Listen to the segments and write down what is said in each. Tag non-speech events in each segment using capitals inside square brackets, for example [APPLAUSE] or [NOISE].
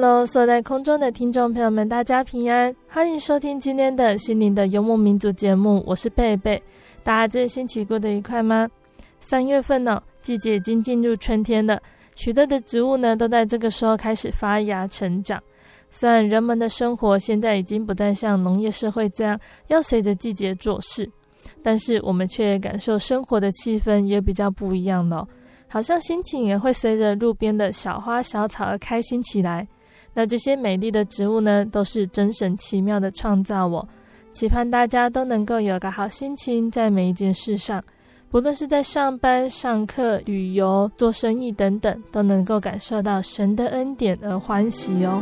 Hello，所在空中的听众朋友们，大家平安，欢迎收听今天的心灵的游牧民族节目，我是贝贝。大家这星期过得愉快吗？三月份呢、季节已经进入春天了，许多的植物呢都在这个时候开始发芽成长。虽然人们的生活现在已经不再像农业社会这样要随着季节做事，但是我们却感受生活的气氛也比较不一样了，好像心情也会随着路边的小花小草而开心起来。那这些美丽的植物呢，都是真神奇妙的创造我。期盼大家都能够有个好心情，在每一件事上，不论是在上班、上课、旅游、做生意等等，都能够感受到神的恩典而欢喜哦。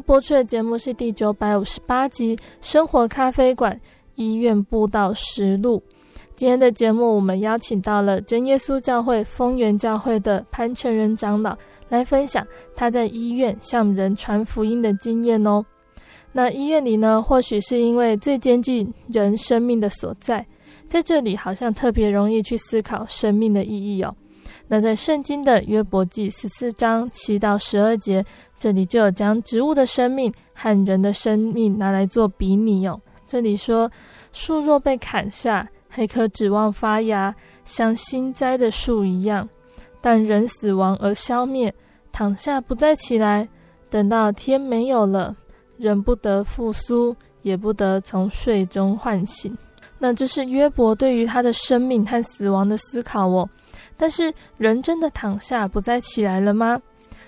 播出的节目是第九百五十八集《生活咖啡馆医院布道实录》。今天的节目，我们邀请到了真耶稣教会丰源教会的潘成仁长老来分享他在医院向人传福音的经验哦。那医院里呢，或许是因为最接近人生命的所在，在这里好像特别容易去思考生命的意义哦。那在圣经的约伯记十四章七到十二节。这里就有将植物的生命和人的生命拿来做比拟哦。这里说，树若被砍下，还可指望发芽，像新栽的树一样；但人死亡而消灭，躺下不再起来，等到天没有了，人不得复苏，也不得从睡中唤醒。那这是约伯对于他的生命和死亡的思考哦。但是人真的躺下不再起来了吗？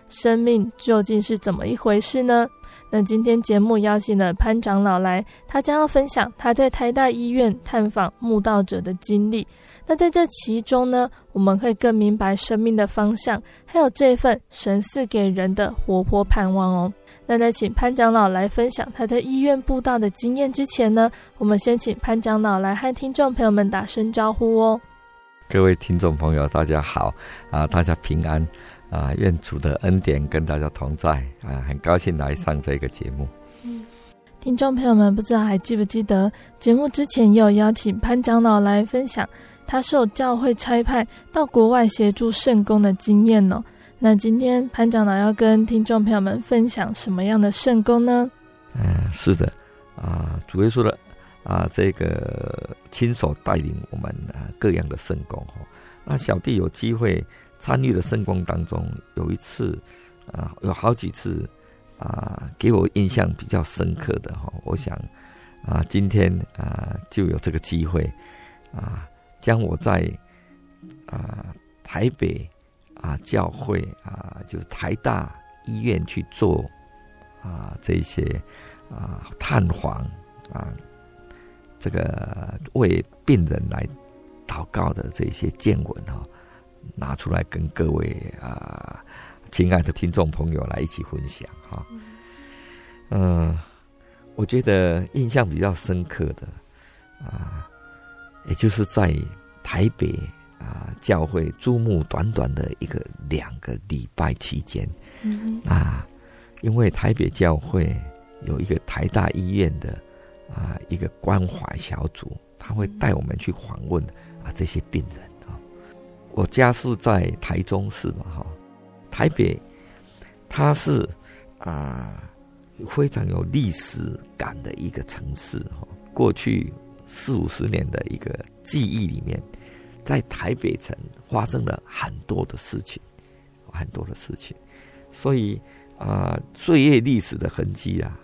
生命究竟是怎么一回事呢？那今天节目邀请了潘长老来，他将要分享他在台大医院探访慕道者的经历。那在这其中呢，我们会更明白生命的方向，还有这份神赐给人的活泼盼望哦。那在请潘长老来分享他在医院布道的经验之前呢，我们先请潘长老来和听众朋友们打声招呼哦。各位听众朋友，大家好啊，大家平安。啊，愿主的恩典跟大家同在啊！很高兴来上这个节目。嗯，听众朋友们，不知道还记不记得节目之前也有邀请潘长老来分享他受教会差派到国外协助圣工的经验呢？那今天潘长老要跟听众朋友们分享什么样的圣工呢？嗯，是的，啊，主耶稣的啊，这个亲手带领我们啊各样的圣工哈。那小弟有机会。参与的圣光当中，有一次，啊，有好几次，啊，给我印象比较深刻的哈，我想，啊，今天啊就有这个机会，啊，将我在啊台北啊教会啊，就是台大医院去做啊这些啊探访啊，这个为病人来祷告的这些见闻哈。拿出来跟各位啊，亲爱的听众朋友来一起分享哈。嗯、呃，我觉得印象比较深刻的啊，也就是在台北啊教会注目短短的一个两个礼拜期间，嗯啊，因为台北教会有一个台大医院的啊一个关怀小组，他会带我们去访问啊这些病人啊。我家是在台中市嘛，哈，台北它是啊。非常有历史感的一个城市哈，过去四五十年的一个记忆里面，在台北城发生了很多的事情，很多的事情，所以啊，岁月历史的痕迹啊，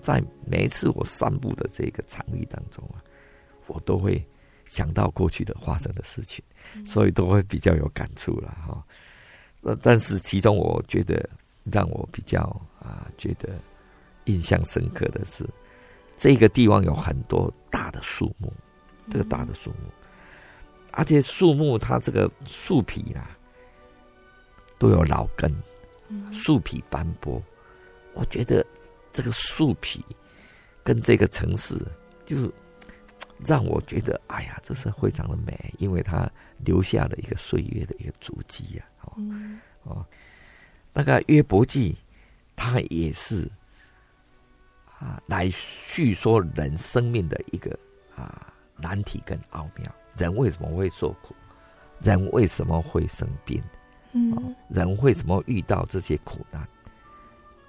在每一次我散步的这个场域当中啊，我都会想到过去的发生的事情，所以都会比较有感触了哈。那但是其中我觉得让我比较啊觉得。印象深刻的是，这个地方有很多大的树木，这个大的树木，而且树木它这个树皮啊，都有老根，树皮斑驳。我觉得这个树皮跟这个城市，就是让我觉得，哎呀，这是非常的美，因为它留下了一个岁月的一个足迹呀。哦哦，那个约伯记，它也是。啊，来叙说人生命的一个啊难题跟奥妙。人为什么会受苦？人为什么会生病？嗯，人为什么遇到这些苦难？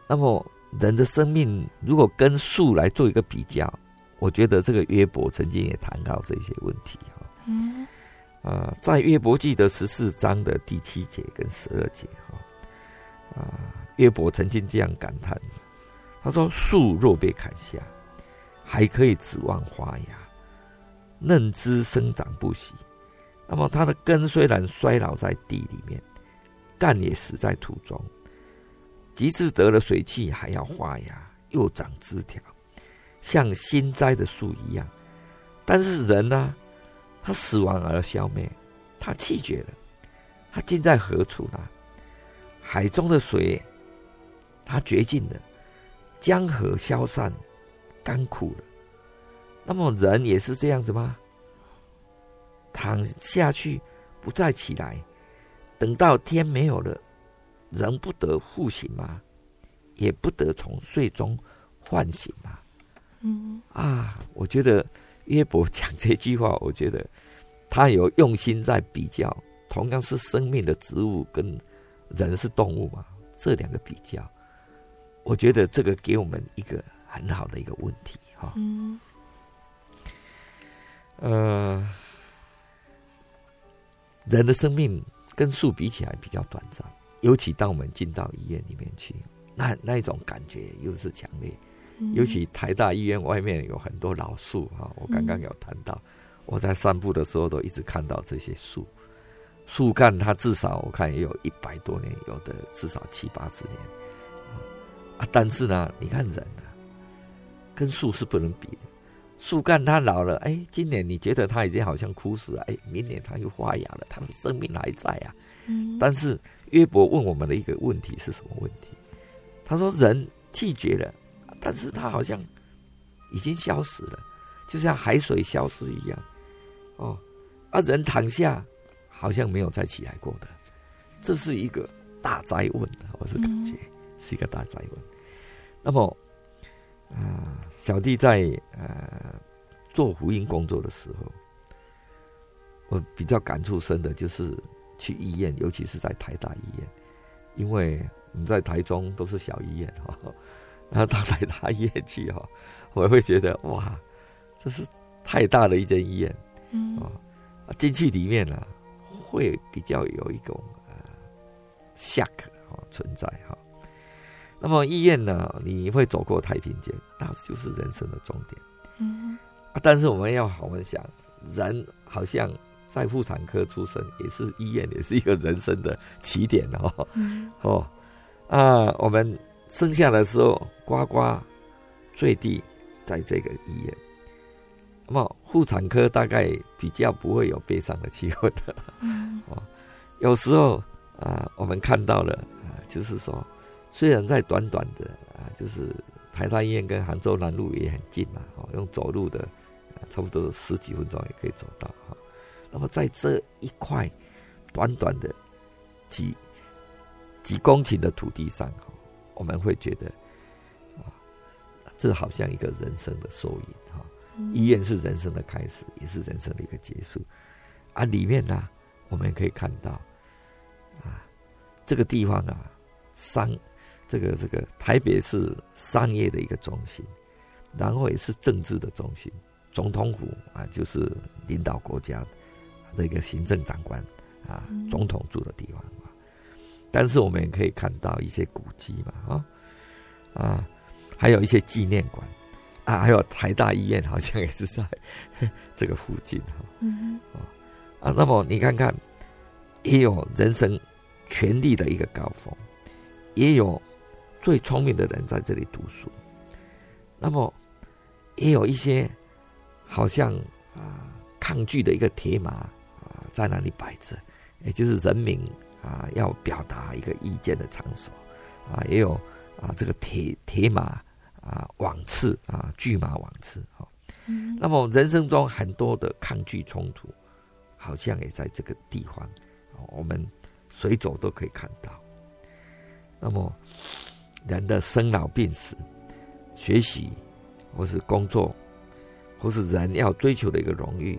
那么人的生命如果跟树来做一个比较，我觉得这个约伯曾经也谈到这些问题哈。嗯，啊，在约伯记的十四章的第七节跟十二节哈，啊，约伯曾经这样感叹。他说：“树若被砍下，还可以指望发芽，嫩枝生长不息。那么它的根虽然衰老在地里面，干也死在土中。即使得了水气，还要发芽，又长枝条，像新栽的树一样。但是人呢，他死亡而消灭，他气绝了，他尽在何处呢？海中的水，他绝尽了。”江河消散，干枯了。那么人也是这样子吗？躺下去，不再起来，等到天没有了，人不得复醒吗？也不得从睡中唤醒吗？嗯啊，我觉得约伯讲这句话，我觉得他有用心在比较，同样是生命的植物跟人是动物嘛，这两个比较。我觉得这个给我们一个很好的一个问题哈。嗯。呃，人的生命跟树比起来比较短暂，尤其当我们进到医院里面去，那那一种感觉又是强烈。尤其台大医院外面有很多老树哈，我刚刚有谈到，我在散步的时候都一直看到这些树，树干它至少我看也有一百多年，有的至少七八十年。啊，但是呢，你看人啊，跟树是不能比的。树干它老了，哎，今年你觉得它已经好像枯死了，哎，明年它又发芽了，它的生命还在啊。嗯。但是约伯问我们的一个问题是什么问题？他说：人拒绝了，但是他好像已经消失了，就像海水消失一样。哦，啊，人躺下好像没有再起来过的，这是一个大灾问，我是感觉。嗯是一个大灾问。那么，啊、呃，小弟在呃做福音工作的时候，我比较感触深的就是去医院，尤其是在台大医院，因为我们在台中都是小医院哈，然后到台大医院去哈，[LAUGHS] 我会觉得哇，这是太大的一间医院，嗯啊，进去里面呢、啊，会比较有一种呃 shock 存在哈。那么医院呢？你会走过太平间，那就是人生的终点。嗯，但是我们要好好想，人好像在妇产科出生，也是医院，也是一个人生的起点哦。嗯、哦，啊，我们生下的时候呱呱坠地在这个医院。那么妇产科大概比较不会有悲伤的气氛的。嗯，[LAUGHS] 哦，有时候啊，我们看到了啊，就是说。虽然在短短的啊，就是台大医院跟杭州南路也很近嘛，哦，用走路的，差不多十几分钟也可以走到哈。那么在这一块短短的几几公顷的土地上，我们会觉得啊，这好像一个人生的缩影哈。医院是人生的开始，也是人生的一个结束。啊，里面呢，我们可以看到啊，这个地方啊，商，这个这个台北是商业的一个中心，然后也是政治的中心。总统府啊，就是领导国家的一个行政长官啊，总统住的地方。但是我们也可以看到一些古迹嘛，啊啊，还有一些纪念馆啊，还有台大医院，好像也是在这个附近哈。嗯啊，那么你看看，也有人生权力的一个高峰，也有最聪明的人在这里读书，那么也有一些好像啊抗拒的一个铁马啊在那里摆着，也就是人民。啊，要表达一个意见的场所，啊，也有啊，这个铁铁马啊，网刺啊，巨马网刺，哈、嗯。那么人生中很多的抗拒冲突，好像也在这个地方，我们随走都可以看到。那么人的生老病死、学习或是工作，或是人要追求的一个荣誉，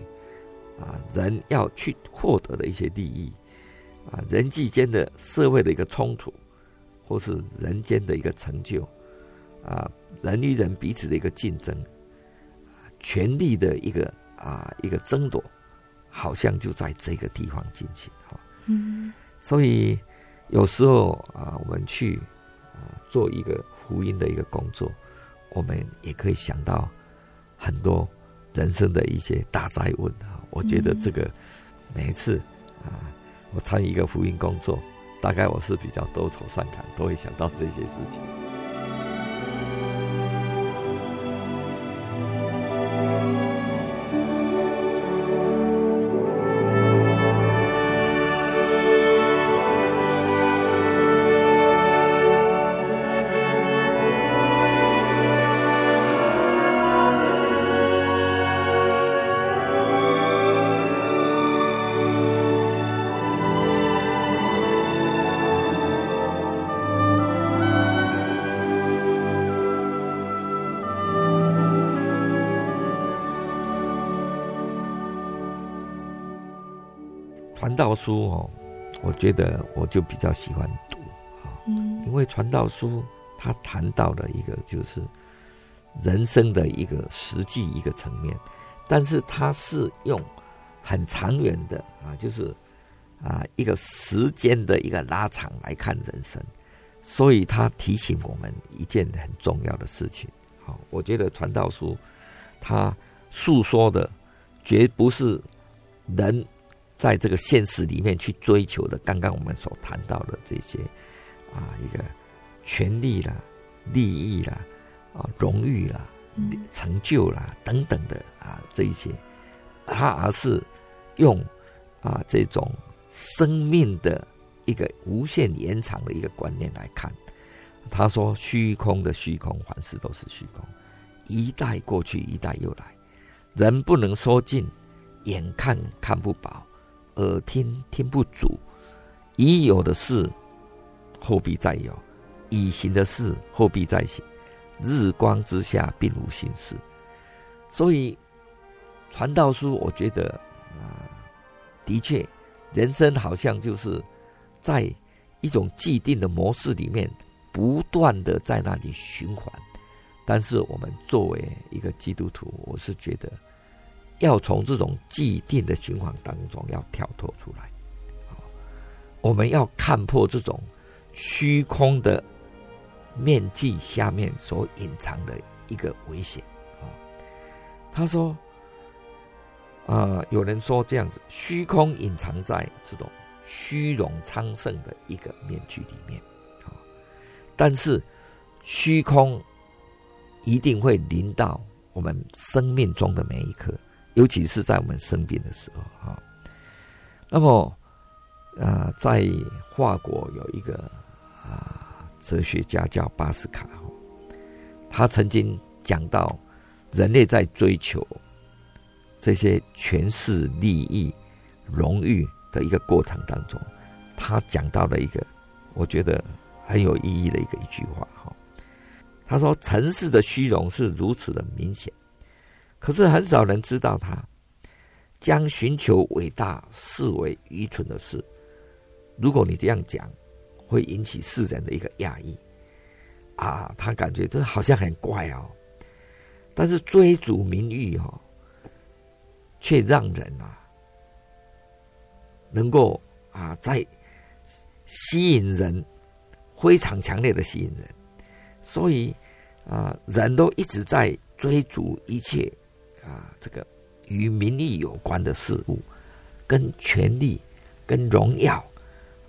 啊，人要去获得的一些利益。啊，人际间的社会的一个冲突，或是人间的一个成就，啊，人与人彼此的一个竞争，啊，权力的一个啊一个争夺，好像就在这个地方进行哈。嗯，所以有时候啊，我们去啊做一个福音的一个工作，我们也可以想到很多人生的一些大灾问啊。我觉得这个每一次啊。我参与一个福音工作，大概我是比较多愁善感，都会想到这些事情。道书哦，我觉得我就比较喜欢读啊，因为传道书它谈到了一个就是人生的一个实际一个层面，但是它是用很长远的啊，就是啊一个时间的一个拉长来看人生，所以它提醒我们一件很重要的事情。好，我觉得传道书它诉说的绝不是人。在这个现实里面去追求的，刚刚我们所谈到的这些啊，一个权利啦、利益啦、啊荣誉啦、成就啦等等的啊这一些，他而是用啊这种生命的一个无限延长的一个观念来看。他说：“虚空的虚空，凡事都是虚空，一代过去，一代又来，人不能说尽，眼看看不饱。”耳听听不足，已有的事后必再有，已行的事后必再行。日光之下并无新事，所以传道书，我觉得啊，的确，人生好像就是在一种既定的模式里面，不断的在那里循环。但是我们作为一个基督徒，我是觉得。要从这种既定的循环当中要跳脱出来，我们要看破这种虚空的面具下面所隐藏的一个危险。他说：“啊，有人说这样子，虚空隐藏在这种虚荣昌盛的一个面具里面，但是虚空一定会临到我们生命中的每一刻。”尤其是在我们生病的时候，哈。那么，啊，在法国有一个啊哲学家叫巴斯卡，他曾经讲到人类在追求这些权势、利益、荣誉的一个过程当中，他讲到了一个我觉得很有意义的一个一句话哈。他说：“尘世的虚荣是如此的明显，可是很少人知道他将寻求伟大视为愚蠢的事。如果你这样讲，会引起世人的一个讶异啊，他感觉这好像很怪哦。但是追逐名誉、哦，却让人啊能够啊在吸引人，非常强烈的吸引人，所以。”啊，人都一直在追逐一切啊，这个与名利有关的事物，跟权力、跟荣耀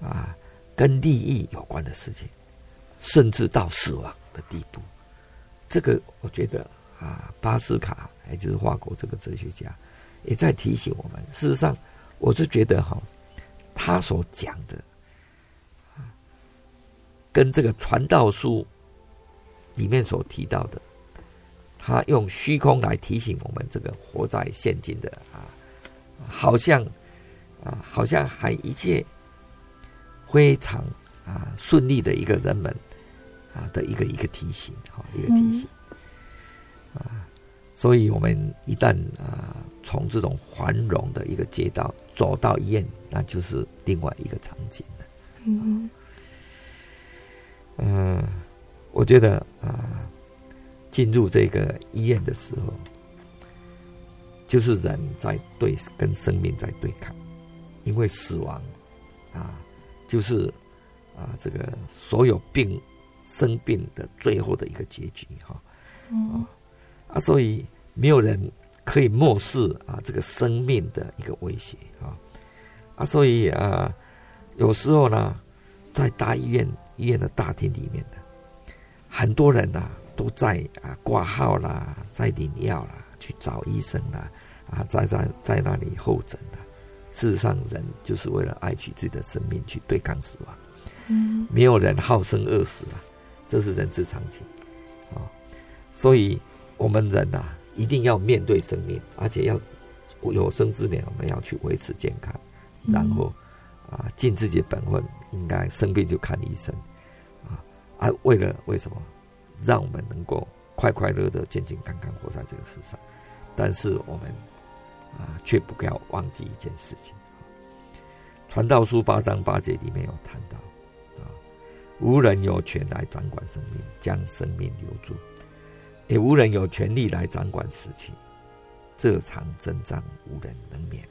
啊、跟利益有关的事情，甚至到死亡的地步。这个我觉得啊，巴斯卡也就是法国这个哲学家，也在提醒我们。事实上，我是觉得哈，他所讲的，跟这个传道书。里面所提到的，他用虚空来提醒我们，这个活在现今的啊，好像啊，好像还一切非常啊顺利的一个人们啊的一个一个提醒，哈，一个提醒啊，所以我们一旦啊从这种繁荣的一个街道走到医院，那就是另外一个场景了。嗯嗯。我觉得啊，进入这个医院的时候，就是人在对跟生命在对抗，因为死亡啊，就是啊这个所有病生病的最后的一个结局哈。嗯。啊，所以没有人可以漠视啊这个生命的一个威胁啊。啊，所以啊，有时候呢，在大医院医院的大厅里面呢。很多人呐、啊、都在啊挂号啦，在领药啦，去找医生啦，啊，在在在那里候诊啦。事实上，人就是为了爱惜自己的生命去对抗死亡。嗯，没有人好生饿死啊，这是人之常情啊。所以，我们人呐、啊，一定要面对生命，而且要有生之年，我们要去维持健康，然后啊，尽自己的本分，应该生病就看医生啊。啊，为了为什么让我们能够快快乐乐、健健康康活在这个世上？但是我们啊，却不要忘记一件事情。传道书八章八节里面有谈到啊，无人有权来掌管生命，将生命留住；也无人有权利来掌管死期。这场争战无人能免。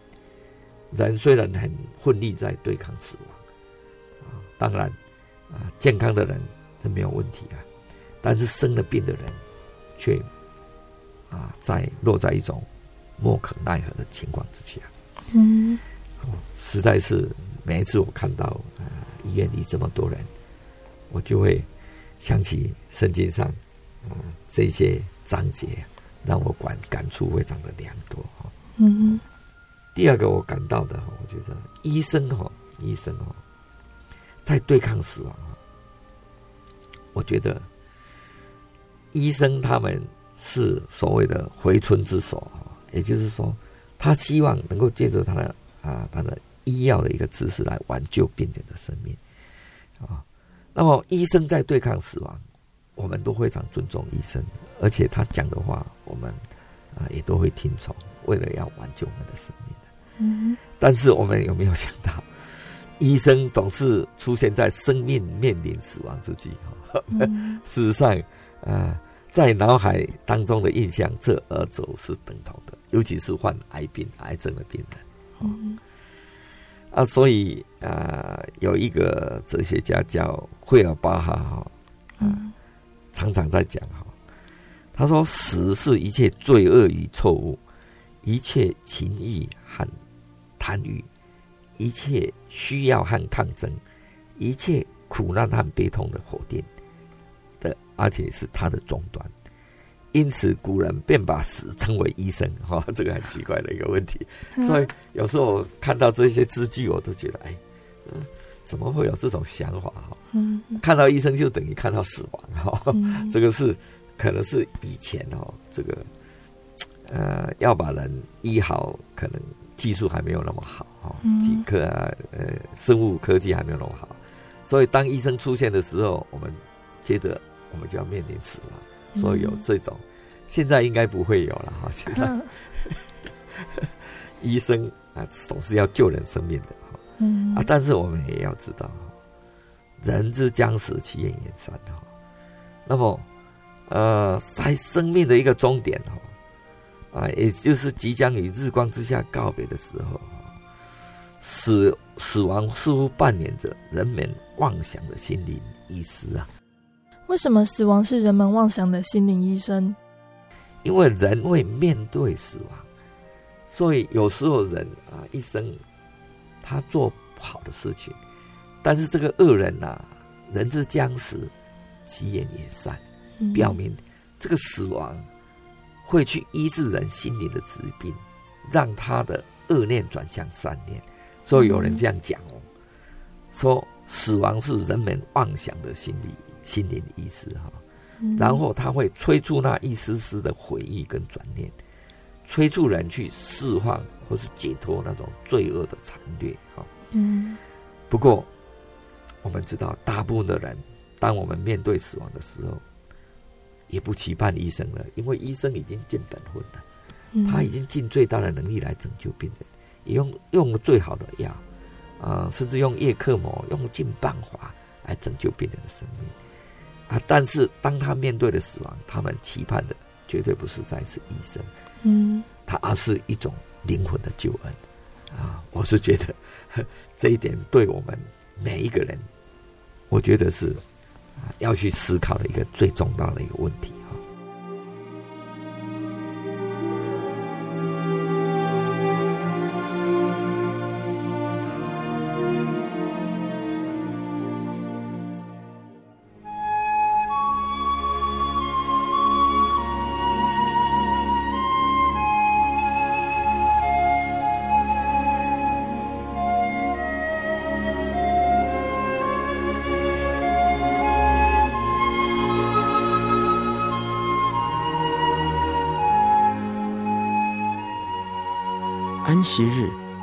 人虽然很奋力在对抗死亡啊，当然啊，健康的人。是没有问题啊，但是生了病的人，却啊，在落在一种莫可奈何的情况之下，嗯，实在是每一次我看到啊医院里这么多人，我就会想起圣经上啊这些章节，让我感感触非常的良多哈。嗯，第二个我感到的，我觉得医生哈，医生哈，在对抗死亡。我觉得医生他们是所谓的回春之手，也就是说，他希望能够借着他的啊他的医药的一个知识来挽救病人的生命啊。那么医生在对抗死亡，我们都非常尊重医生，而且他讲的话，我们啊也都会听从，为了要挽救我们的生命。嗯，但是我们有没有想到，[LAUGHS] 医生总是出现在生命面临死亡之际？嗯、[LAUGHS] 事实上，啊、呃，在脑海当中的印象，这而走是等同的，尤其是患癌病、癌症的病人。嗯、啊，所以啊、呃，有一个哲学家叫惠尔巴哈哈，啊，嗯、常常在讲哈，他说：“死是一切罪恶与错误，一切情欲和贪欲，一切需要和抗争，一切苦难和悲痛的否定。”而且是他的终端，因此古人便把死称为医生，哈，这个很奇怪的一个问题。所以有时候我看到这些字句，我都觉得，哎，嗯，怎么会有这种想法？哈，嗯，看到医生就等于看到死亡，哈，[LAUGHS] 这个是可能是以前哦，这个呃要把人医好，可能技术还没有那么好哦，几科啊呃生物科技还没有那么好，所以当医生出现的时候，我们接着我们就要面临死亡，所以有这种，现在应该不会有了哈，[LAUGHS] 现在 [LAUGHS] 医生啊总是要救人生命的哈，嗯啊，但是我们也要知道。人之将死，其言也善哈。那么，呃，在生命的一个终点哈，啊，也就是即将与日光之下告别的时候，死死亡似乎扮演着人们妄想的心灵意识啊。为什么死亡是人们妄想的心灵医生？因为人会面对死亡，所以有时候人啊，一生他做不好的事情。但是这个恶人呐、啊，人之将死，其言也善，表明这个死亡会去医治人心灵的疾病，让他的恶念转向善念。所以有人这样讲哦，说死亡是人们妄想的心理心灵的意思哈。然后他会催促那一丝丝的回忆跟转念，催促人去释放或是解脱那种罪恶的残虐哈。嗯，不过。我们知道，大部分的人，当我们面对死亡的时候，也不期盼医生了，因为医生已经尽本分了，他已经尽最大的能力来拯救病人，也用用了最好的药，啊、呃，甚至用叶克膜，用尽办法来拯救病人的生命，啊，但是当他面对了死亡，他们期盼的绝对不是再次医生，嗯，他而是一种灵魂的救恩，啊，我是觉得这一点对我们。每一个人，我觉得是啊，要去思考的一个最重大的一个问题。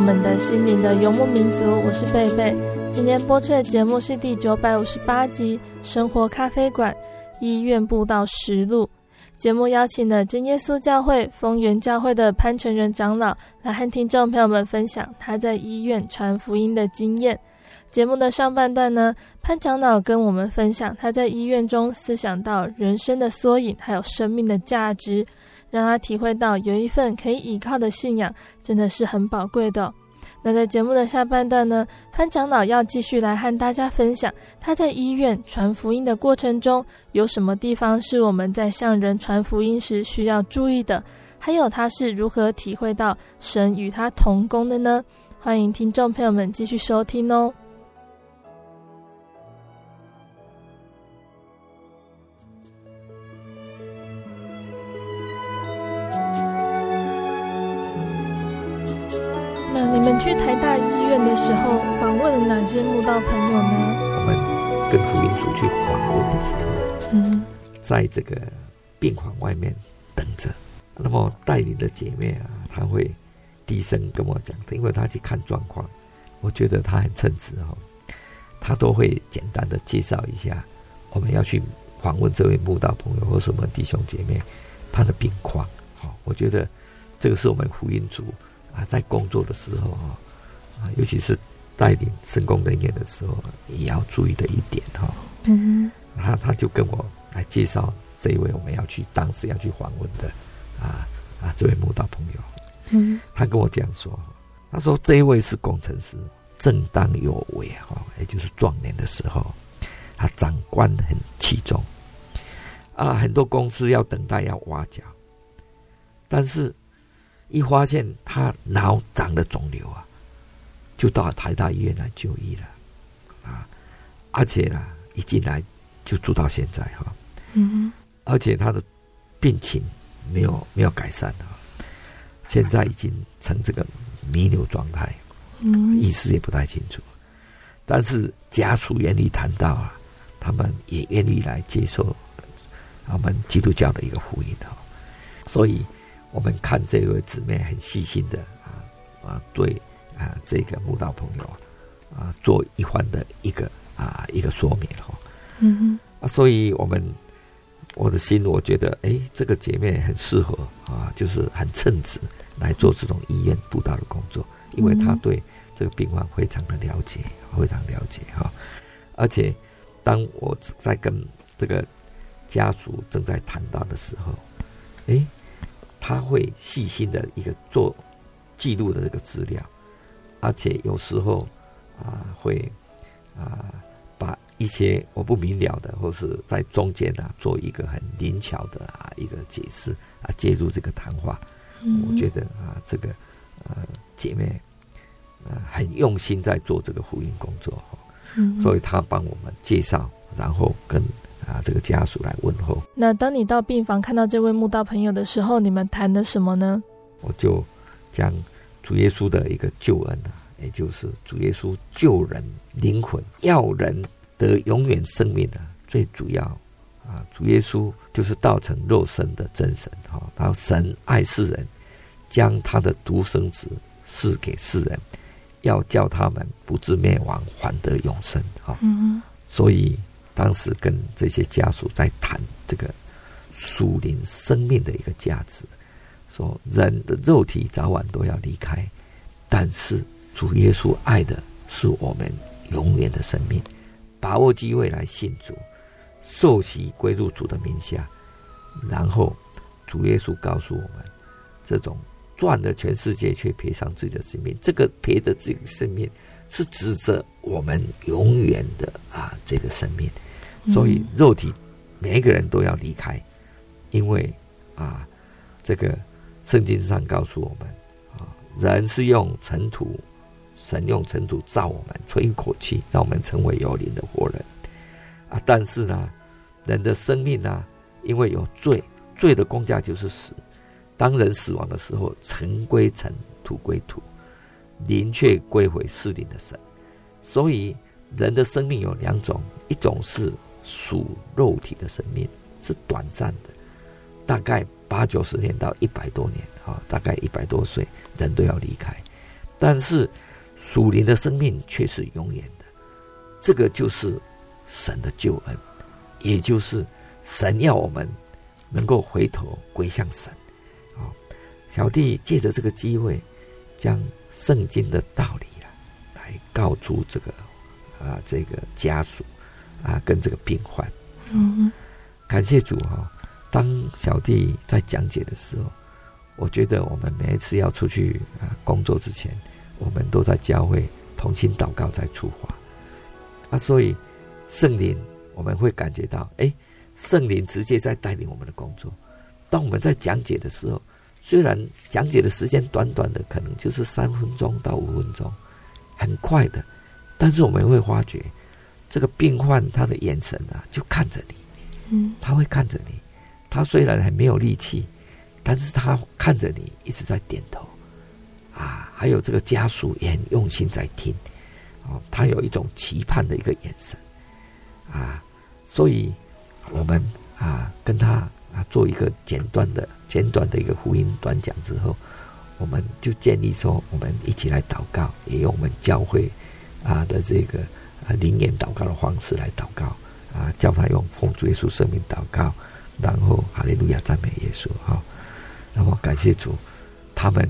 我们的心灵的游牧民族，我是贝贝。今天播出的节目是第九百五十八集《生活咖啡馆》医院步道实录。节目邀请了真耶稣教会丰源教会的潘成仁长老来和听众朋友们分享他在医院传福音的经验。节目的上半段呢，潘长老跟我们分享他在医院中思想到人生的缩影，还有生命的价值。让他体会到有一份可以依靠的信仰，真的是很宝贵的。那在节目的下半段呢，潘长老要继续来和大家分享他在医院传福音的过程中，有什么地方是我们在向人传福音时需要注意的，还有他是如何体会到神与他同工的呢？欢迎听众朋友们继续收听哦。们去台大医院的时候，访问了哪些慕道朋友呢？我们跟福音组去访问的时候，嗯，在这个病房外面等着。那么带领的姐妹啊，她会低声跟我讲，因为她去看状况。我觉得她很称职哦，她都会简单的介绍一下我们要去访问这位慕道朋友或什么弟兄姐妹他的病况。好，我觉得这个是我们福音组啊在工作的时候啊，啊，尤其是带领事工人员的时候，也要注意的一点哈。嗯，他他就跟我来介绍这一位我们要去当时要去访问的。啊啊！这位慕道朋友，嗯，他跟我这样说，他说这一位是工程师，正当有为哈，也就是壮年的时候，他长官很器重，啊，很多公司要等待要挖角，但是一发现他脑长了肿瘤啊，就到台大医院来就医了，啊，而且呢，一进来就住到现在哈，嗯，而且他的病情。没有没有改善啊！现在已经成这个弥留状态，嗯，意识也不太清楚。但是家属愿意谈到啊，他们也愿意来接受我们基督教的一个福音啊。所以，我们看这位姊妹很细心的啊啊，对啊这个慕道朋友啊做一番的一个啊一个说明哈，嗯哼啊，所以我们。我的心，我觉得，哎，这个姐妹很适合啊，就是很称职来做这种医院布道的工作，因为她对这个病患非常的了解，非常了解哈。而且，当我在跟这个家属正在谈到的时候，哎，他会细心的一个做记录的这个资料，而且有时候啊会啊把。一些我不明了的，或是在中间啊，做一个很灵巧的啊一个解释啊，介入这个谈话，嗯、我觉得啊，这个呃姐妹呃很用心在做这个福音工作，嗯，所以她帮我们介绍，然后跟啊这个家属来问候。那当你到病房看到这位慕道朋友的时候，你们谈的什么呢？我就将主耶稣的一个救恩啊，也就是主耶稣救人灵魂，要人。得永远生命的最主要啊，主耶稣就是道成肉身的真神哈。然后神爱世人，将他的独生子赐给世人，要叫他们不至灭亡，还得永生哈。嗯，所以当时跟这些家属在谈这个属灵生命的一个价值，说人的肉体早晚都要离开，但是主耶稣爱的是我们永远的生命。把握机会来信主，受洗归入主的名下，然后主耶稣告诉我们：这种赚了全世界却赔上自己的生命，这个赔的这个生命是指着我们永远的啊这个生命。所以肉体每一个人都要离开，因为啊这个圣经上告诉我们啊，人是用尘土。神用尘土造我们，吹一口气，让我们成为有灵的活人啊！但是呢，人的生命呢，因为有罪，罪的工价就是死。当人死亡的时候，尘归尘，土归土，灵却归回赐灵的神。所以，人的生命有两种：一种是属肉体的生命，是短暂的，大概八九十年到一百多年啊，大概一百多岁，人都要离开。但是，属灵的生命却是永远的，这个就是神的救恩，也就是神要我们能够回头归向神。啊，小弟借着这个机会，将圣经的道理啊，来告诉这个啊这个家属啊跟这个病患。嗯，感谢主哈！当小弟在讲解的时候，我觉得我们每一次要出去啊工作之前。我们都在教会同心祷告，再出发啊！所以圣灵，我们会感觉到，哎，圣灵直接在带领我们的工作。当我们在讲解的时候，虽然讲解的时间短短的，可能就是三分钟到五分钟，很快的，但是我们会发觉，这个病患他的眼神啊，就看着你，嗯，他会看着你，他虽然还没有力气，但是他看着你，一直在点头。啊，还有这个家属也很用心在听，哦，他有一种期盼的一个眼神，啊，所以我们啊跟他啊做一个简短的简短的一个福音短讲之后，我们就建议说，我们一起来祷告，也用我们教会啊的这个啊灵言祷告的方式来祷告，啊，叫他用奉主耶稣圣名祷告，然后哈利路亚赞美耶稣哈。那么感谢主，他们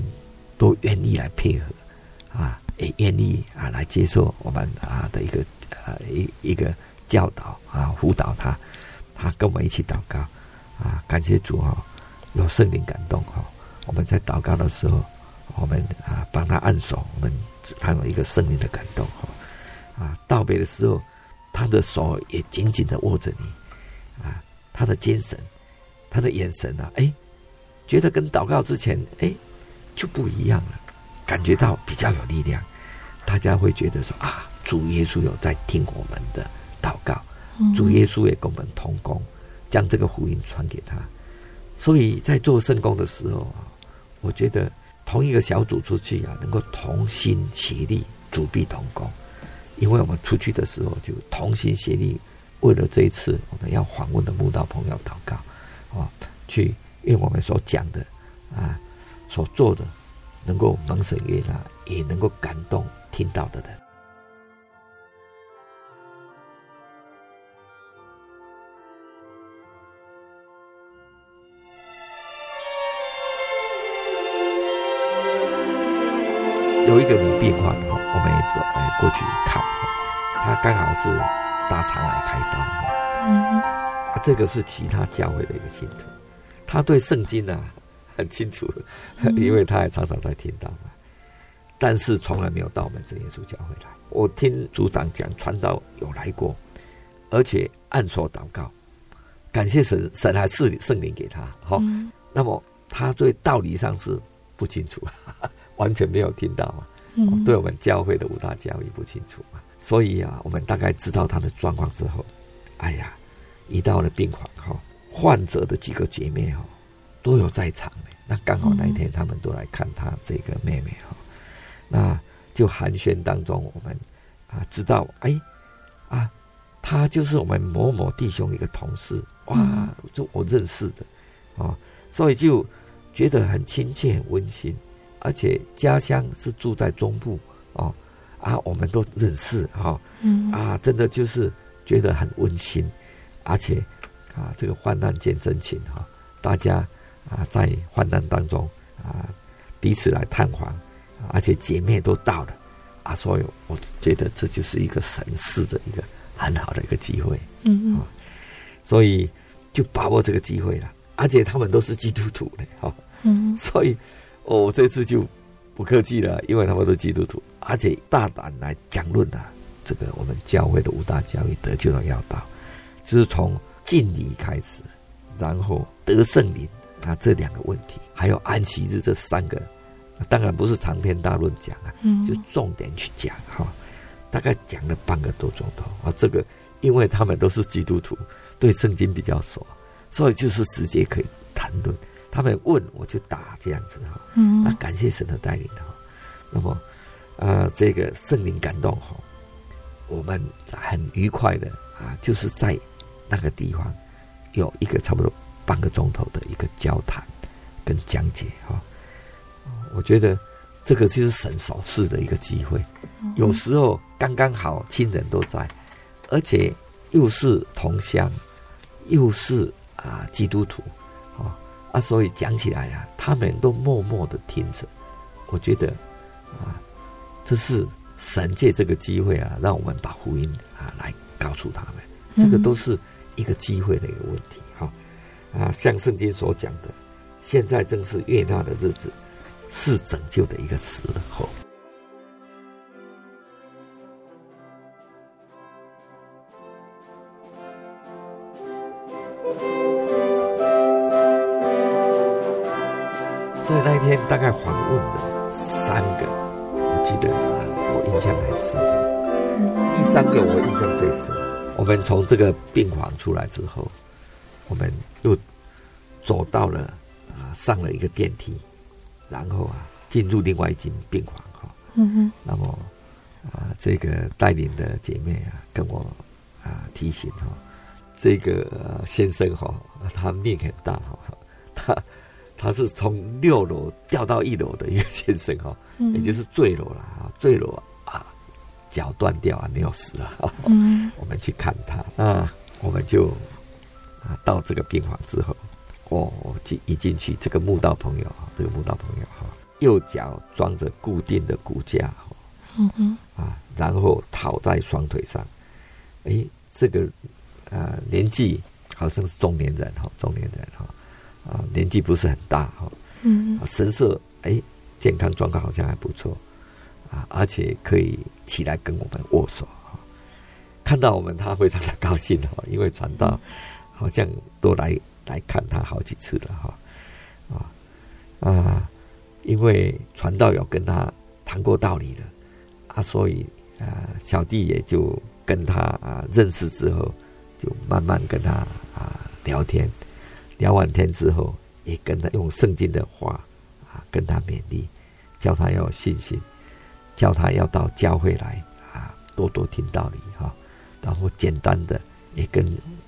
都愿意来配合，啊，也愿意啊来接受我们啊的一个啊一一个教导啊辅导他，他跟我们一起祷告，啊，感谢主哈，有圣灵感动哈，我们在祷告的时候，我们啊帮他按手，我们他有一个圣灵的感动哈，啊道别的时候，他的手也紧紧的握着你，啊，他的精神，他的眼神啊，哎。觉得跟祷告之前，哎，就不一样了，感觉到比较有力量。大家会觉得说啊，主耶稣有在听我们的祷告，主耶稣也跟我们同工，将这个福音传给他。所以在做圣工的时候啊，我觉得同一个小组出去啊，能够同心协力，主必同工。因为我们出去的时候就同心协力，为了这一次我们要访问的慕道朋友祷告啊，去。用我们所讲的啊，所做的，能够蒙神悦纳，也能够感动听到的人。有一个女病患，我们也走哎过去看哈，她刚好是大肠癌开刀哈，嗯，啊，这个是其他教会的一个信徒。他对圣经呢、啊、很清楚，[LAUGHS] 因为他也常常在听到嘛，但是从来没有到我们真耶稣教会来。我听组长讲，传道有来过，而且按手祷告，感谢神，神还赐圣灵给他。好、嗯，那么他对道理上是不清楚，[LAUGHS] 完全没有听到嘛。嗯，对我们教会的五大教义不清楚嘛。所以啊，我们大概知道他的状况之后，哎呀，一到了病房哈。患者的几个姐妹哈，都有在场。那刚好那一天他们都来看他这个妹妹哈，那就寒暄当中，我们啊知道哎啊，他就是我们某某弟兄一个同事哇，就我认识的啊，所以就觉得很亲切、很温馨，而且家乡是住在中部哦啊，我们都认识哈，啊，真的就是觉得很温馨，而且。啊，这个患难见真情哈，大家啊在患难当中啊彼此来探访，而且姐妹都到了啊，所以我觉得这就是一个神事的一个很好的一个机会，嗯嗯，所以就把握这个机会了，而且他们都是基督徒的哈，嗯，所以我这次就不客气了，因为他们都基督徒，而且大胆来讲论啊，这个我们教会的五大教义得救的要道，就是从。敬礼开始，然后得圣灵啊，这两个问题，还有安息日这三个，当然不是长篇大论讲啊，嗯，就重点去讲哈，大概讲了半个多钟头啊。这个因为他们都是基督徒，对圣经比较熟，所以就是直接可以谈论。他们问我就答这样子哈，嗯，那感谢神的带领哈。那么啊、呃，这个圣灵感动哈，我们很愉快的啊，就是在。那个地方有一个差不多半个钟头的一个交谈跟讲解哈，我觉得这个就是神所赐的一个机会。有时候刚刚好亲人都在，而且又是同乡，又是啊基督徒啊啊，所以讲起来啊，他们都默默的听着。我觉得啊，这是神借这个机会啊，让我们把福音啊来告诉他们，这个都是。一个机会的一个问题，哈啊，像圣经所讲的，现在正是悦纳的日子，是拯救的一个时候。我们从这个病房出来之后，我们又走到了啊，上了一个电梯，然后啊，进入另外一间病房哈。嗯哼。那么啊，这个带领的姐妹啊，跟我啊提醒哈，这个先生哈，他命很大哈，[LAUGHS] 他他是从六楼掉到一楼的一个先生哈，也就是坠楼了啊，坠楼啊，脚断掉啊，没有死啊。嗯。[LAUGHS] 我们去看他啊，我们就啊到这个病房之后。哦，进一进去，这个墓道朋友，这个墓道朋友哈，右脚装着固定的骨架，嗯哼，啊，然后躺在双腿上，哎，这个啊年纪好像是中年人哈，中年人哈，啊年纪不是很大哈，嗯，神色哎健康状况好像还不错，啊，而且可以起来跟我们握手，看到我们他非常的高兴哈，因为传道好像都来。来看他好几次了哈，啊啊，因为传道有跟他谈过道理的啊，所以啊，小弟也就跟他啊认识之后，就慢慢跟他啊聊天，聊完天之后，也跟他用圣经的话啊跟他勉励，教他要有信心，叫他要到教会来啊多多听道理哈，然后简单的也跟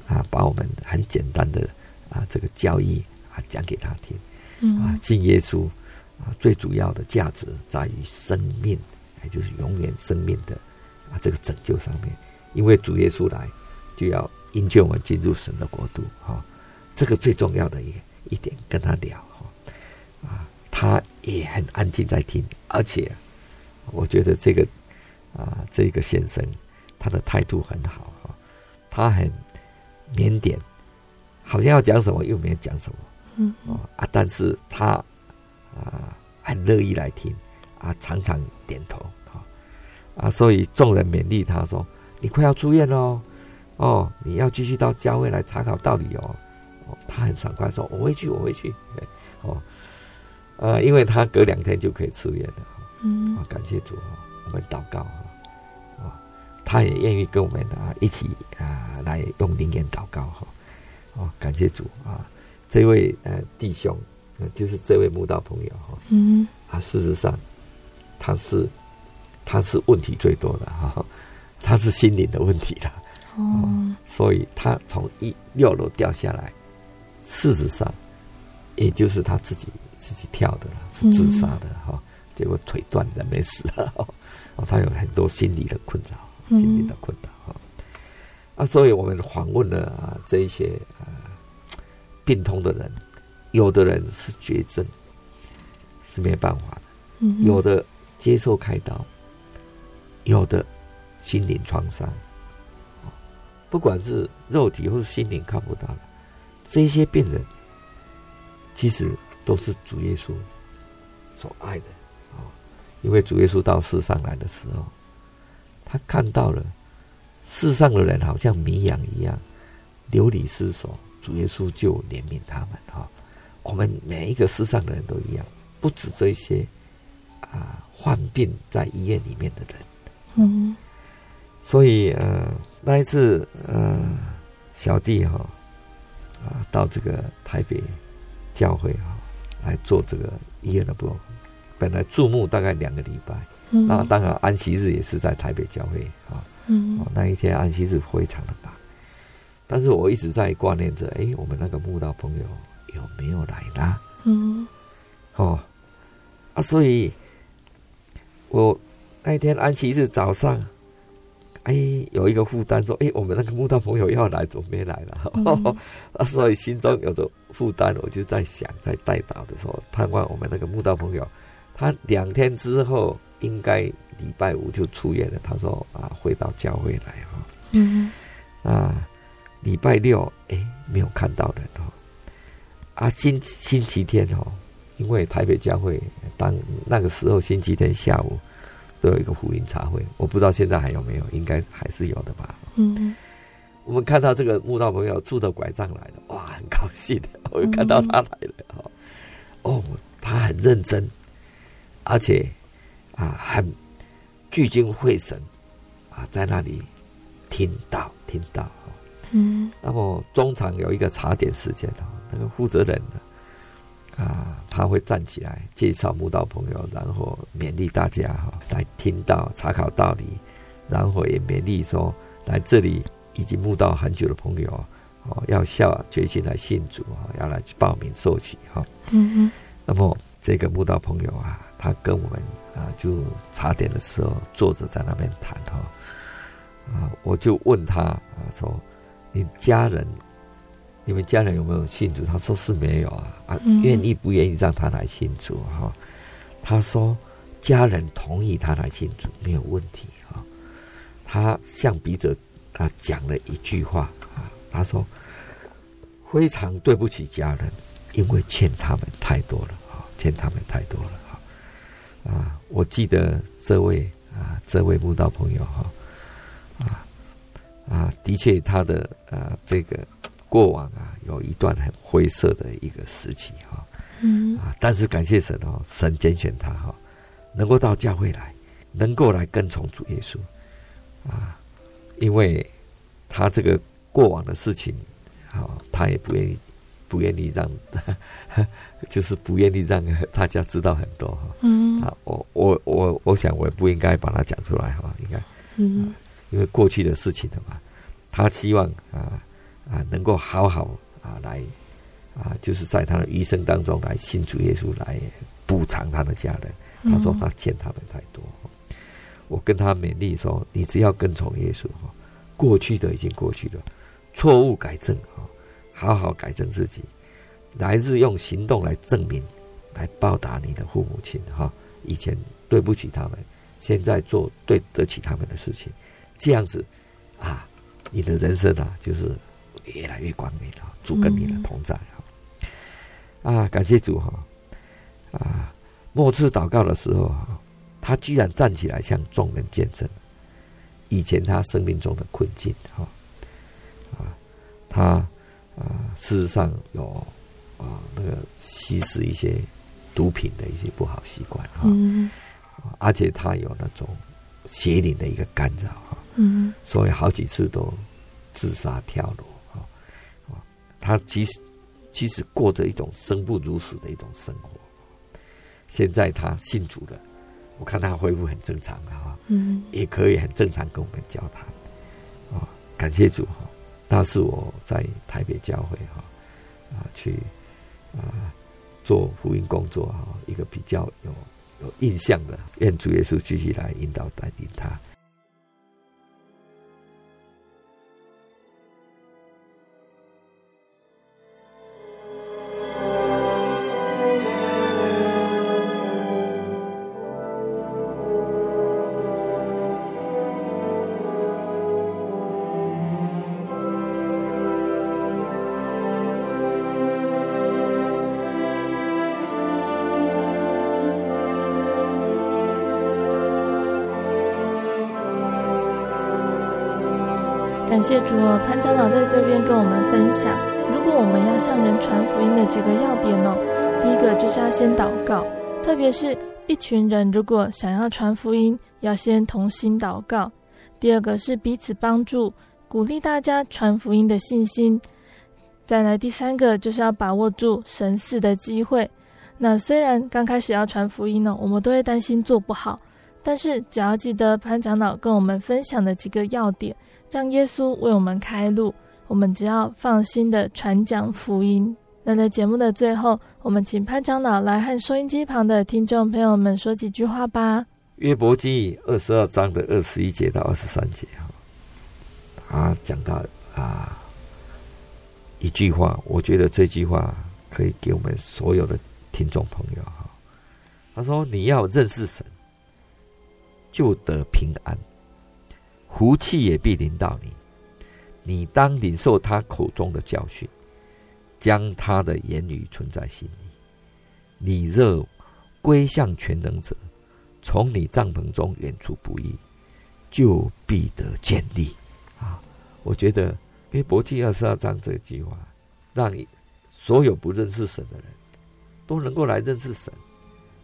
啊把我们很简单的。啊，这个教义啊，讲给他听。嗯，啊，信耶稣啊，最主要的价值在于生命，也就是永远生命的啊这个拯救上面。因为主耶稣来，就要引荐我们进入神的国度。哈、啊，这个最重要的一个一点，跟他聊哈，啊，他也很安静在听，而且我觉得这个啊这个先生他的态度很好哈，他很腼腆。好像要讲什么，又没有讲什么，嗯啊，但是他啊很乐意来听，啊常常点头，啊啊，所以众人勉励他说：“你快要出院喽，哦，你要继续到教会来查考道理哦。”哦，他很爽快说：“我会去，我会去。”哦，呃，因为他隔两天就可以出院了，嗯，啊，感谢主啊，我们祷告啊，他也愿意跟我们啊一起啊来用灵言祷告哈。哦，感谢主啊！这位呃弟兄，就是这位慕道朋友哈，嗯啊，事实上他是他是问题最多的哈，他是心灵的问题了哦，所以他从一六楼掉下来，事实上也就是他自己自己跳的了，是自杀的哈，结果腿断了没死了哦，他有很多心理的困扰，心理的困扰。啊，所以我们访问了啊这一些啊病痛的人，有的人是绝症，是没办法的；嗯、有的接受开刀，有的心灵创伤，不管是肉体或是心灵看不到的，这些病人其实都是主耶稣所爱的。啊，因为主耶稣到世上来的时候，他看到了。世上的人好像迷羊一样，流离失所。主耶稣就怜悯他们哈。我们每一个世上的人都一样，不止这些啊患病在医院里面的人。嗯。所以呃，那一次呃，小弟哈啊到这个台北教会哈来做这个医院的部，本来注目大概两个礼拜。嗯。那当然安息日也是在台北教会啊。嗯，哦，那一天安息日非常的忙，但是我一直在挂念着，哎，我们那个慕道朋友有没有来啦？嗯，哦，啊，所以，我那一天安息日早上，哎，有一个负担说，哎，我们那个慕道朋友要来，怎么没来了？嗯、[LAUGHS] 啊，所以心中有着负担，我就在想，在代祷的时候，盼望我们那个慕道朋友，他两天之后应该。礼拜五就出院了。他说：“啊，回到教会来哈。”嗯，啊，礼拜六哎，没有看到人哈。啊，星星期天哦，因为台北教会当那个时候星期天下午都有一个福音茶会，我不知道现在还有没有，应该还是有的吧。嗯，我们看到这个慕道朋友拄着拐杖来了，哇，很高兴的，我又看到他来了哈。哦，他很认真，而且啊，很。聚精会神啊，在那里听到听到哈，嗯，那么中场有一个茶点时间哈，那个负责人呢，啊，他会站起来介绍慕道朋友，然后勉励大家哈来听到、查考道理，然后也勉励说来这里已经慕道很久的朋友哦，要下决心来信主啊，要来报名受洗哈。嗯嗯。那么这个慕道朋友啊，他跟我们啊就茶点的时候坐着在那边谈哈，啊，我就问他啊说，你家人？你们家人有没有信主？他说是没有啊，啊，愿意不愿意让他来信主？哈，他说家人同意他来信主，没有问题啊。他向笔者啊讲了一句话啊，他说非常对不起家人，因为欠他们太多了啊，欠他们太多了啊。啊，我记得这位啊，这位慕道朋友哈，啊啊，的确他的啊这个。过往啊，有一段很灰色的一个时期哈，嗯啊，但是感谢神哦，神拣选他哈，能够到教会来，能够来跟从主耶稣啊，因为他这个过往的事情，好，他也不愿意，不愿意让，[LAUGHS] 就是不愿意让大家知道很多哈，嗯啊，我我我我想我也不应该把它讲出来哈，应该，嗯，因为过去的事情的嘛，他希望啊。啊，能够好好啊来啊，就是在他的余生当中来信主耶稣，来补偿他的家人。他说他欠他们太多，嗯、我跟他勉励说：你只要跟从耶稣哈，过去的已经过去了，错误改正啊，好好改正自己，来日用行动来证明，来报答你的父母亲哈。以前对不起他们，现在做对得起他们的事情，这样子啊，你的人生啊就是。越来越光明了，主跟你的同在哈、嗯、啊，感谢主哈啊！末次祷告的时候啊，他居然站起来向众人见证以前他生命中的困境哈啊，他啊事实上有啊那个吸食一些毒品的一些不好习惯哈，嗯、而且他有那种邪灵的一个干扰哈，嗯，所以好几次都自杀跳楼哈，啊。他其实其实过着一种生不如死的一种生活。现在他信主了，我看他恢复很正常啊，嗯，也可以很正常跟我们交谈啊，感谢主哈。那是我在台北教会哈啊去啊做福音工作哈，一个比较有有印象的，愿主耶稣继续来引导带领他。谢主哦，潘长老在这边跟我们分享，如果我们要向人传福音的几个要点哦，第一个就是要先祷告，特别是一群人如果想要传福音，要先同心祷告。第二个是彼此帮助，鼓励大家传福音的信心。再来第三个就是要把握住神赐的机会。那虽然刚开始要传福音呢，我们都会担心做不好，但是只要记得潘长老跟我们分享的几个要点。让耶稣为我们开路，我们只要放心的传讲福音。那在节目的最后，我们请潘长老来和收音机旁的听众朋友们说几句话吧。约伯记二十二章的二十一节到二十三节，啊，讲到啊一句话，我觉得这句话可以给我们所有的听众朋友哈。他说：“你要认识神，就得平安。”福气也必临到你，你当领受他口中的教训，将他的言语存在心里。你若归向全能者，从你帐篷中远处不易，就必得建立。啊，我觉得约伯记二十二章这句话，让你所有不认识神的人都能够来认识神，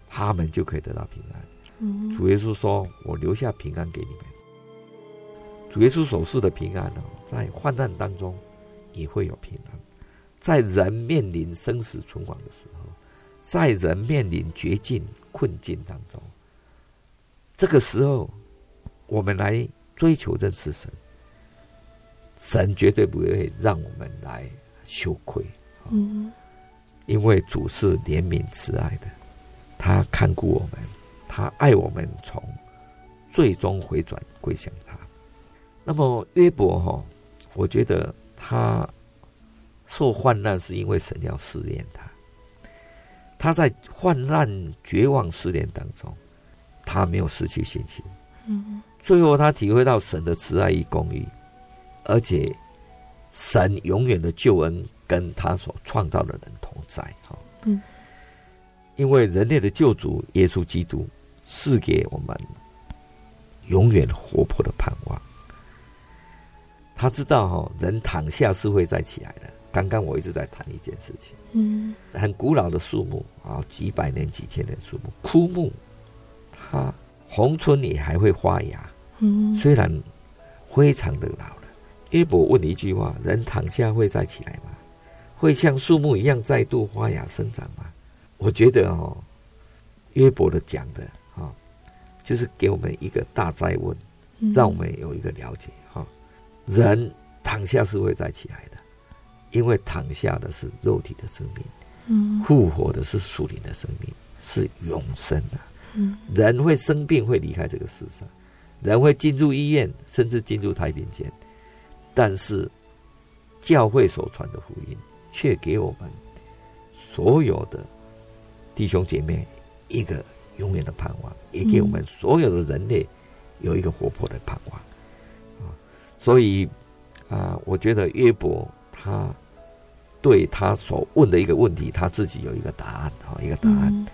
他们就可以得到平安。嗯，主耶稣说：“我留下平安给你们。”主耶稣所赐的平安呢，在患难当中也会有平安，在人面临生死存亡的时候，在人面临绝境困境当中，这个时候，我们来追求认识神，神绝对不会让我们来羞愧。嗯，因为主是怜悯慈爱的，他看顾我们，他爱我们，从最终回转归向他。那么约伯哈，我觉得他受患难是因为神要试炼他。他在患难、绝望、失恋当中，他没有失去信心。嗯，最后他体会到神的慈爱与公义，而且神永远的救恩跟他所创造的人同在。哈，嗯，因为人类的救主耶稣基督赐给我们永远活泼的盼望。他知道哈，人躺下是会再起来的。刚刚我一直在谈一件事情，嗯，很古老的树木啊，几百年、几千年树木，枯木，它红春也还会发芽，嗯，虽然非常的老了。约伯问一句话：人躺下会再起来吗？会像树木一样再度发芽生长吗？我觉得哦，约伯的讲的啊，就是给我们一个大灾问，让我们有一个了解哈，人躺下是会再起来的。因为躺下的是肉体的生命，嗯，复活的是属灵的生命，是永生啊。嗯，人会生病，会离开这个世上，人会进入医院，甚至进入太平间，但是教会所传的福音，却给我们所有的弟兄姐妹一个永远的盼望，也给我们所有的人类有一个活泼的盼望啊。所以啊，我觉得约伯。他对他所问的一个问题，他自己有一个答案啊，一个答案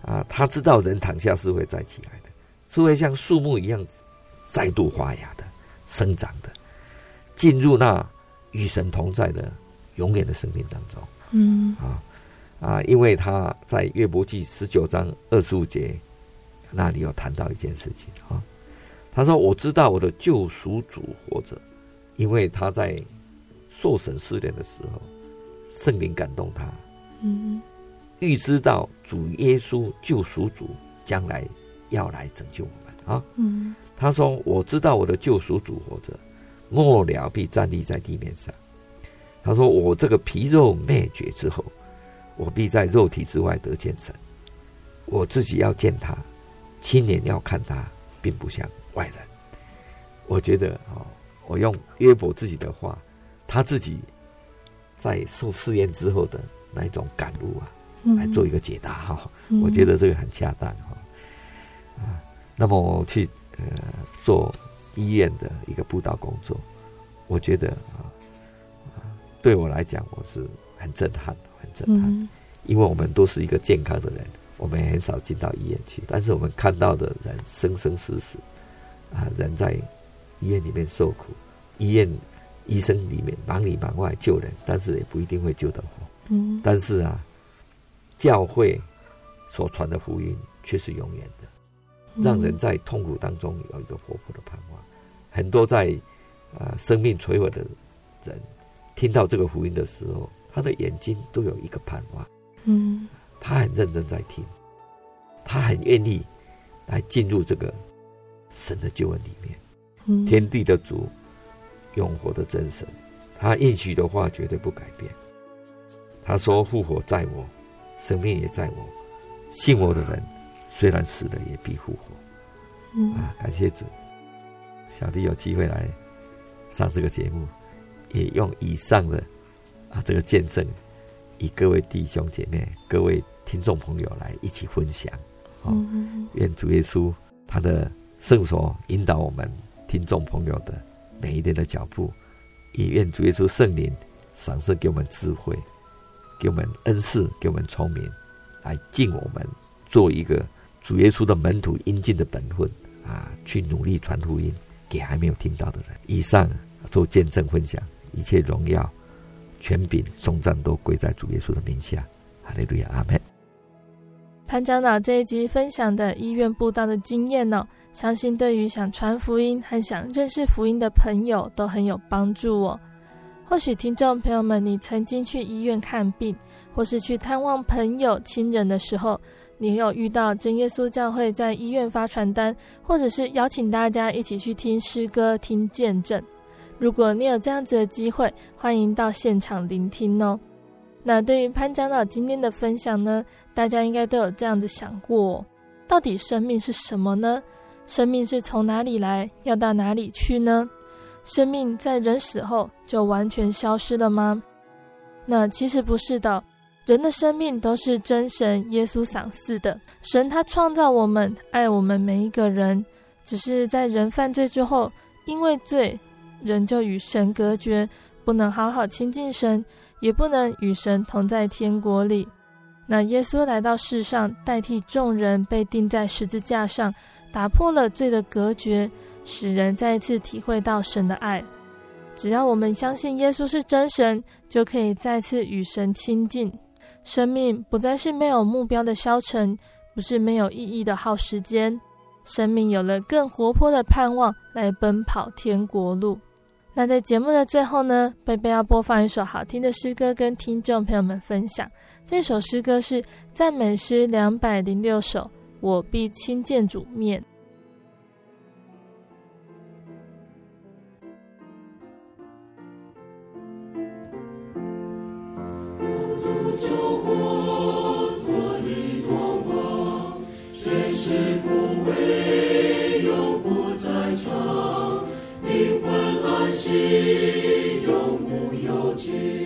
啊，他知道人躺下是会再起来的，是会像树木一样再度发芽的、生长的，进入那与神同在的永远的生命当中。嗯啊啊，因为他在约伯记十九章二十五节那里有谈到一件事情啊，他说：“我知道我的救赎主活着，因为他在。”受审试炼的时候，圣灵感动他，嗯，预知到主耶稣救赎主将来要来拯救我们啊，嗯，他说：“我知道我的救赎主活着，末了必站立在地面上。”他说：“我这个皮肉灭绝之后，我必在肉体之外得见神。我自己要见他，亲眼要看他，并不像外人。”我觉得啊，我用约伯自己的话。他自己在受试验之后的那一种感悟啊，来做一个解答哈，我觉得这个很恰当哈。啊，那么我去呃做医院的一个布道工作，我觉得啊啊对我来讲我是很震撼，很震撼，因为我们都是一个健康的人，我们也很少进到医院去，但是我们看到的人生生死死啊，人在医院里面受苦，医院。医生里面忙里忙外救人，但是也不一定会救得活。嗯，但是啊，教会所传的福音却是永远的，让人在痛苦当中有一个活泼的盼望。很多在啊、呃、生命垂危的人，听到这个福音的时候，他的眼睛都有一个盼望。嗯，他很认真在听，他很愿意来进入这个神的救恩里面。嗯，天地的主。永活的真神，他应许的话绝对不改变。他说：“复活在我，生命也在我。信我的人，虽然死了，也必复活。”嗯啊，感谢主，小弟有机会来上这个节目，也用以上的啊这个见证，与各位弟兄姐妹、各位听众朋友来一起分享。愿主耶稣他的圣所引导我们听众朋友的。每一天的脚步，也愿主耶稣圣灵赏赐给我们智慧，给我们恩赐，给我们聪明，来尽我们做一个主耶稣的门徒应尽的本分啊，去努力传福音给还没有听到的人。以上做见证分享，一切荣耀、权柄、颂赞都归在主耶稣的名下。哈利路亚，阿门。潘长老这一集分享的医院布道的经验呢、哦，相信对于想传福音和想认识福音的朋友都很有帮助哦。或许听众朋友们，你曾经去医院看病，或是去探望朋友、亲人的时候，你有遇到真耶稣教会在医院发传单，或者是邀请大家一起去听诗歌、听见证。如果你有这样子的机会，欢迎到现场聆听哦。那对于潘长老今天的分享呢，大家应该都有这样子想过：到底生命是什么呢？生命是从哪里来，要到哪里去呢？生命在人死后就完全消失了吗？那其实不是的，人的生命都是真神耶稣赏赐的。神他创造我们，爱我们每一个人，只是在人犯罪之后，因为罪，人就与神隔绝，不能好好亲近神，也不能与神同在天国里。那耶稣来到世上，代替众人被钉在十字架上。打破了罪的隔绝，使人再次体会到神的爱。只要我们相信耶稣是真神，就可以再次与神亲近。生命不再是没有目标的消沉，不是没有意义的耗时间。生命有了更活泼的盼望，来奔跑天国路。那在节目的最后呢，贝贝要播放一首好听的诗歌，跟听众朋友们分享。这首诗歌是赞美诗两百零六首。我必亲见主面。心，永无忧惧，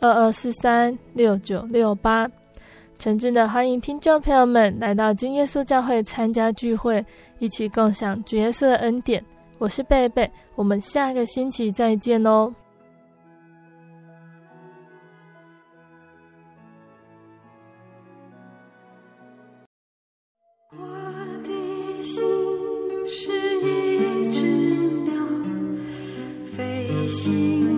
二二四三六九六八，诚挚的欢迎听众朋友们来到金耶稣教会参加聚会，一起共享主耶稣的恩典。我是贝贝，我们下个星期再见哦。我的心是一只鸟，飞行